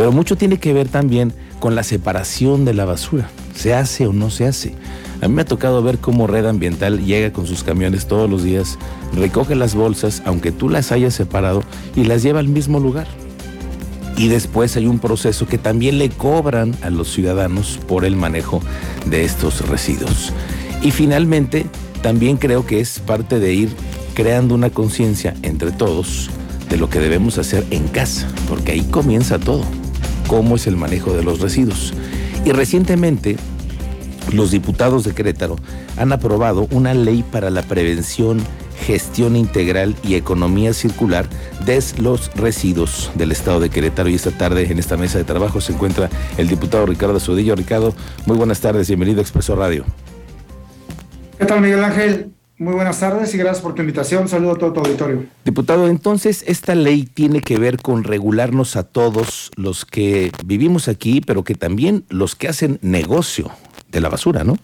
Pero mucho tiene que ver también con la separación de la basura. ¿Se hace o no se hace? A mí me ha tocado ver cómo Red Ambiental llega con sus camiones todos los días, recoge las bolsas, aunque tú las hayas separado, y las lleva al mismo lugar. Y después hay un proceso que también le cobran a los ciudadanos por el manejo de estos residuos. Y finalmente, también creo que es parte de ir creando una conciencia entre todos de lo que debemos hacer en casa, porque ahí comienza todo, cómo es el manejo de los residuos. Y recientemente los diputados de Querétaro han aprobado una ley para la prevención, gestión integral y economía circular de los residuos del estado de Querétaro. Y esta tarde en esta mesa de trabajo se encuentra el diputado Ricardo Sudillo. Ricardo, muy buenas tardes, bienvenido a Expreso Radio. ¿Qué tal, Miguel Ángel? Muy buenas tardes y gracias por tu invitación. Saludo a todo tu auditorio. Diputado, entonces esta ley tiene que ver con regularnos a todos los que vivimos aquí, pero que también los que hacen negocio de la basura, ¿no?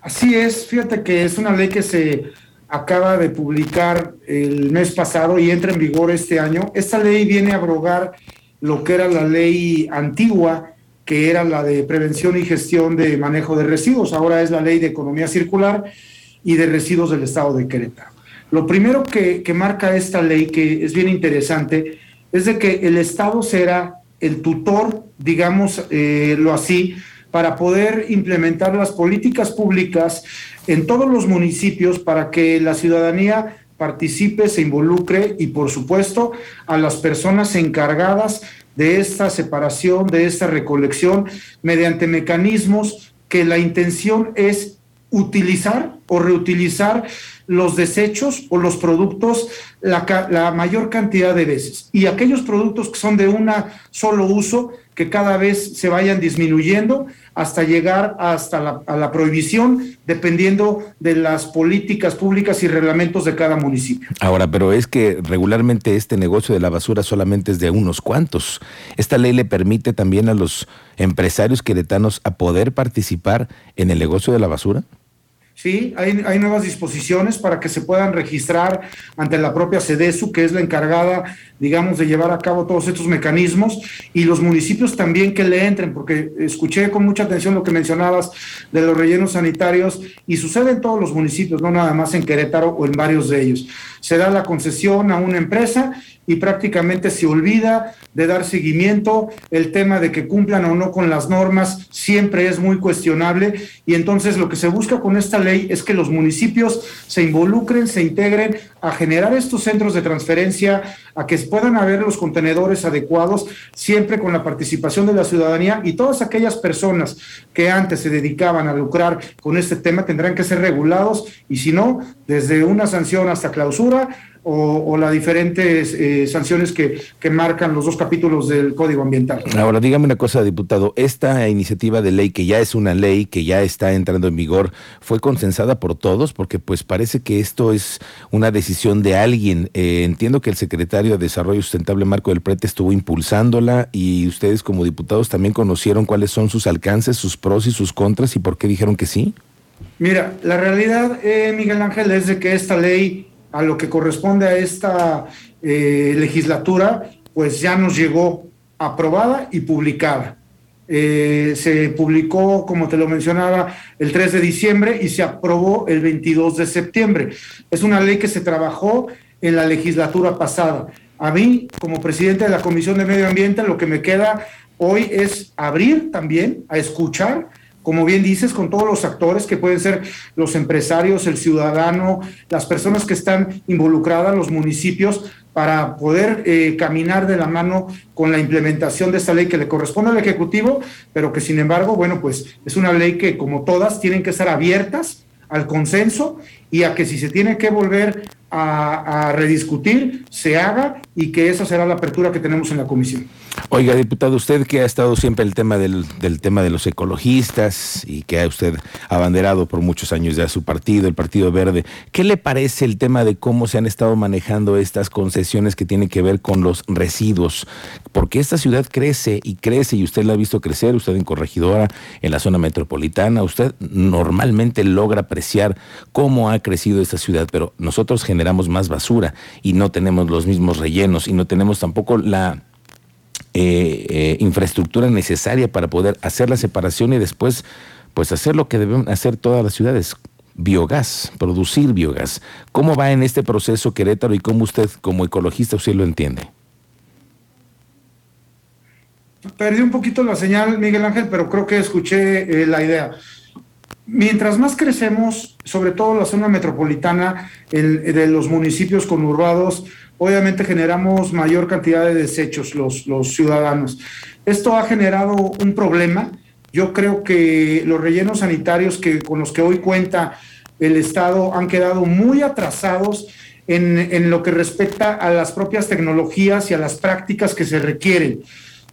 Así es, fíjate que es una ley que se acaba de publicar el mes pasado y entra en vigor este año. Esta ley viene a abrogar lo que era la ley antigua que era la de prevención y gestión de manejo de residuos, ahora es la ley de economía circular y de residuos del estado de Querétaro. Lo primero que, marca esta ley, que es bien interesante, es de que el Estado será el tutor, digámoslo eh, así, para poder implementar las políticas públicas en todos los municipios para que la ciudadanía participe, se involucre y por supuesto a las personas encargadas de esta separación, de esta recolección, mediante mecanismos que la intención es utilizar o reutilizar los desechos o los productos la, la, mayor cantidad de veces. Y aquellos productos que son de un solo uso, que cada vez se vayan disminuyendo hasta llegar hasta la, a la prohibición, dependiendo de las políticas públicas y reglamentos de cada municipio. Ahora, pero es que regularmente este negocio de la basura solamente es de unos cuantos. ¿Esta ley le permite también a los empresarios queretanos a poder participar en el negocio de la basura? Sí, hay, hay, nuevas disposiciones para que se puedan registrar ante la propia SEDESU, que es la encargada, digamos, de llevar a cabo todos estos mecanismos, y los municipios también que le entren, porque escuché con mucha atención lo que mencionabas de los rellenos sanitarios, y sucede en todos los municipios, no nada más en Querétaro o en varios de ellos. Se da la concesión a una empresa y prácticamente se olvida de dar seguimiento. El tema de que cumplan o no con las normas siempre es muy cuestionable y entonces lo que se busca con esta ley es que los municipios se involucren, se integren a generar estos centros de transferencia, a que puedan haber los contenedores adecuados, siempre con la participación de la ciudadanía y todas aquellas personas que antes se dedicaban a lucrar con este tema tendrán que ser regulados y si no, desde una sanción hasta clausura o, las diferentes eh, sanciones que, que, marcan los dos capítulos del Código Ambiental. Ahora, dígame una cosa, diputado. Esta iniciativa de ley, que ya es una ley, que ya está entrando en vigor, ¿fue consensada por todos? Porque pues parece que esto es una decisión de alguien. Eh, entiendo que el secretario de Desarrollo Sustentable, Marco del Prete, estuvo impulsándola y ustedes como diputados también conocieron cuáles son sus alcances, sus pros y sus contras y por qué dijeron que sí. Mira, la realidad, eh, Miguel Ángel, es de que esta ley a lo que corresponde a esta eh, legislatura, pues ya nos llegó aprobada y publicada. Eh, se publicó, como te lo mencionaba, el 3 de diciembre y se aprobó el 22 de septiembre. Es una ley que se trabajó en la legislatura pasada. A mí, como presidente de la Comisión de Medio Ambiente, lo que me queda hoy es abrir también a escuchar como bien dices, con todos los actores que pueden ser los empresarios, el ciudadano, las personas que están involucradas, los municipios, para poder eh, caminar de la mano con la implementación de esta ley que le corresponde al Ejecutivo, pero que sin embargo, bueno, pues es una ley que como todas tienen que estar abiertas al consenso y a que si se tiene que volver a, rediscutir, se haga y que esa será la apertura que tenemos en la comisión. Oiga, diputado, usted que ha estado siempre el tema del, del, tema de los ecologistas y que ha usted abanderado por muchos años ya su partido, el Partido Verde, ¿qué le parece el tema de cómo se han estado manejando estas concesiones que tienen que ver con los residuos? Porque esta ciudad crece y crece y usted la ha visto crecer, usted en Corregidora, en la zona metropolitana, usted normalmente logra apreciar cómo ha crecido esta ciudad, pero nosotros generamos más basura y no tenemos los mismos rellenos y no tenemos tampoco la eh, eh, infraestructura necesaria para poder hacer la separación y después pues hacer lo que deben hacer todas las ciudades, biogás, producir biogás. ¿Cómo va en este proceso Querétaro y cómo usted como ecologista usted lo entiende? Perdí un poquito la señal, Miguel Ángel, pero creo que escuché la idea mientras más crecemos, sobre todo la zona metropolitana de los municipios conurbados, obviamente generamos mayor cantidad de desechos los, ciudadanos. Esto ha generado un problema. Yo creo que los rellenos sanitarios que, con los que hoy cuenta el Estado han quedado muy atrasados en, en lo que respecta a las propias tecnologías y a las prácticas que se requieren.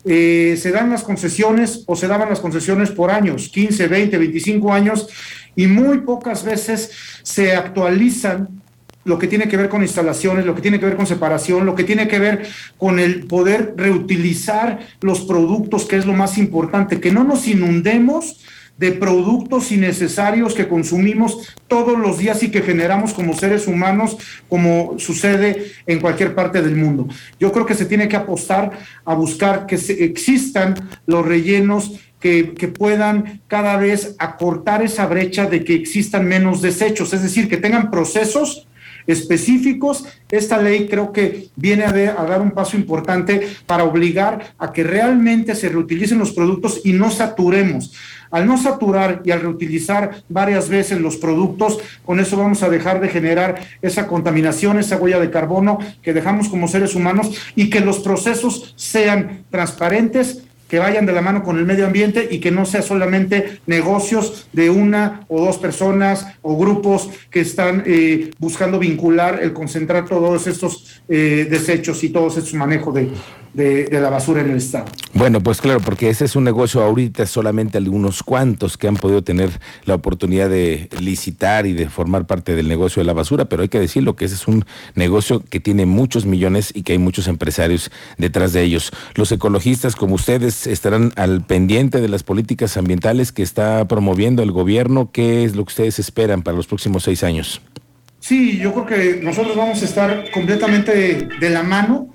Eh, se dan las concesiones o se daban las concesiones por años, 15, 20, 25 años, y muy pocas veces se actualizan lo que tiene que ver con instalaciones, lo que tiene que ver con separación, lo que tiene que ver con el poder reutilizar los productos, que es lo más importante, que no nos inundemos de productos innecesarios que consumimos todos los días y que generamos como seres humanos, como sucede en cualquier parte del mundo. Yo creo que se tiene que apostar a buscar que existan los rellenos que, que, puedan cada vez acortar esa brecha de que existan menos desechos, es decir, que tengan procesos específicos. Esta ley creo que viene a, dar un paso importante para obligar a que realmente se reutilicen los productos y no saturemos. Al no saturar y al reutilizar varias veces los productos, con eso vamos a dejar de generar esa contaminación, esa huella de carbono que dejamos como seres humanos y que los procesos sean transparentes, que vayan de la mano con el medio ambiente y que no sea solamente negocios de una o dos personas o grupos que están eh, buscando vincular el concentrar todos estos eh, desechos y todos estos manejos de, de, la basura en el Estado. Bueno, pues claro, porque ese es un negocio ahorita solamente algunos cuantos que han podido tener la oportunidad de licitar y de formar parte del negocio de la basura, pero hay que decirlo que ese es un negocio que tiene muchos millones y que hay muchos empresarios detrás de ellos. Los ecologistas como ustedes estarán al pendiente de las políticas ambientales que está promoviendo el gobierno. ¿Qué es lo que ustedes esperan para los próximos seis años? Sí, yo creo que nosotros vamos a estar completamente de la mano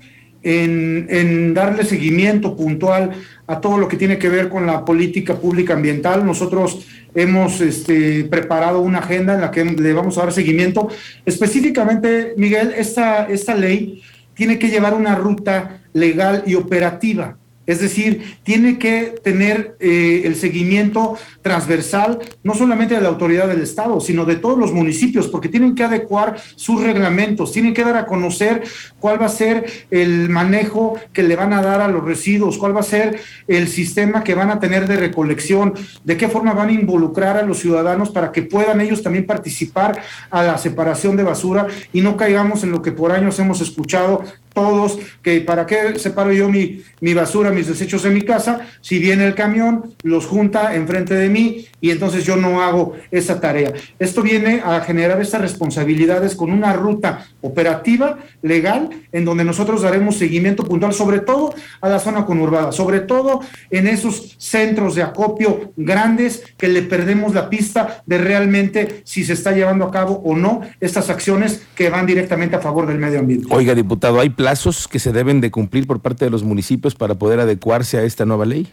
en, darle seguimiento puntual a todo lo que tiene que ver con la política pública ambiental. Nosotros hemos este, preparado una agenda en la que le vamos a dar seguimiento. Específicamente, Miguel, esta, esta ley tiene que llevar una ruta legal y operativa es decir, tiene que tener eh, el seguimiento transversal, no solamente de la autoridad del Estado, sino de todos los municipios, porque tienen que adecuar sus reglamentos, tienen que dar a conocer cuál va a ser el manejo que le van a dar a los residuos, cuál va a ser el sistema que van a tener de recolección, de qué forma van a involucrar a los ciudadanos para que puedan ellos también participar a la separación de basura y no caigamos en lo que por años hemos escuchado todos, que para qué separo yo mi, mi basura, mis desechos en mi casa, si viene el camión, los junta enfrente de mí y entonces yo no hago esa tarea. Esto viene a generar estas responsabilidades con una ruta operativa, legal, en donde nosotros daremos seguimiento puntual, sobre todo a la zona conurbada, sobre todo en esos centros de acopio grandes que le perdemos la pista de realmente si se está llevando a cabo o no estas acciones que van directamente a favor del medio ambiente. Oiga, diputado, ¿hay plazos que se deben de cumplir por parte de los municipios para poder adecuarse a esta nueva ley?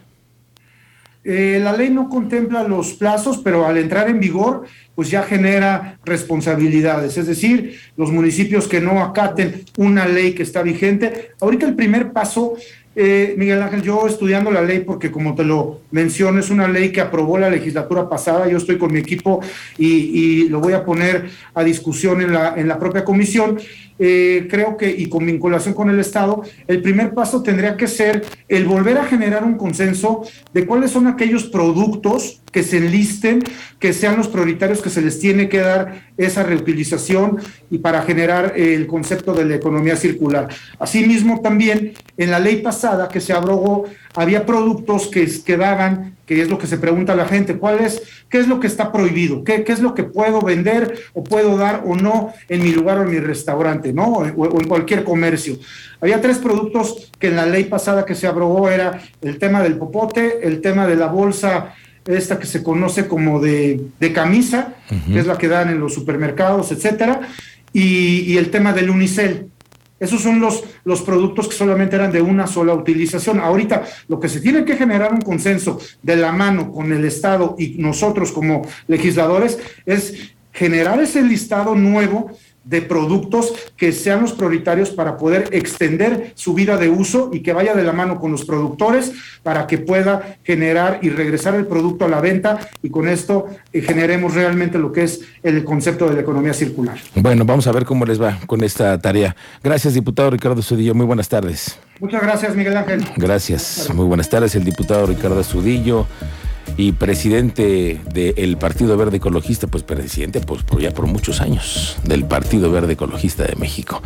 Eh, la ley no contempla los plazos, pero al entrar en vigor, pues ya genera responsabilidades. Es decir, los municipios que no acaten una ley que está vigente. Ahorita el primer paso, eh, Miguel Ángel, yo estudiando la ley, porque como te lo menciono, es una ley que aprobó la legislatura pasada. Yo estoy con mi equipo y, lo voy a poner a discusión en la, en la propia comisión. Eh, creo que, y con vinculación con el Estado, el primer paso tendría que ser el volver a generar un consenso de cuáles son aquellos productos que se enlisten, que sean los prioritarios que se les tiene que dar esa reutilización y para generar el concepto de la economía circular. Asimismo, también en la ley pasada que se abrogó, había productos que quedaban, que es lo que se pregunta a la gente, ¿cuál es, qué es lo que está prohibido? ¿Qué, qué es lo que puedo vender o puedo dar o no en mi lugar o en mi restaurante, ¿no? O, o en cualquier comercio. Había tres productos que en la ley pasada que se abrogó era el tema del popote, el tema de la bolsa esta que se conoce como de, camisa, que es la que dan en los supermercados, etcétera, y, y, el tema del unicel. Esos son los, los productos que solamente eran de una sola utilización. Ahorita lo que se tiene que generar un consenso de la mano con el Estado y nosotros como legisladores es generar ese listado nuevo de productos que sean los prioritarios para poder extender su vida de uso y que vaya de la mano con los productores para que pueda generar y regresar el producto a la venta y con esto eh, generemos realmente lo que es el concepto de la economía circular. Bueno, vamos a ver cómo les va con esta tarea. Gracias, diputado Ricardo Sudillo. Muy buenas tardes. Muchas gracias, Miguel Ángel. Gracias. Muy buenas tardes, el diputado Ricardo Sudillo y presidente del Partido Verde Ecologista, pues presidente pues, ya por muchos años del Partido Verde Ecologista de México.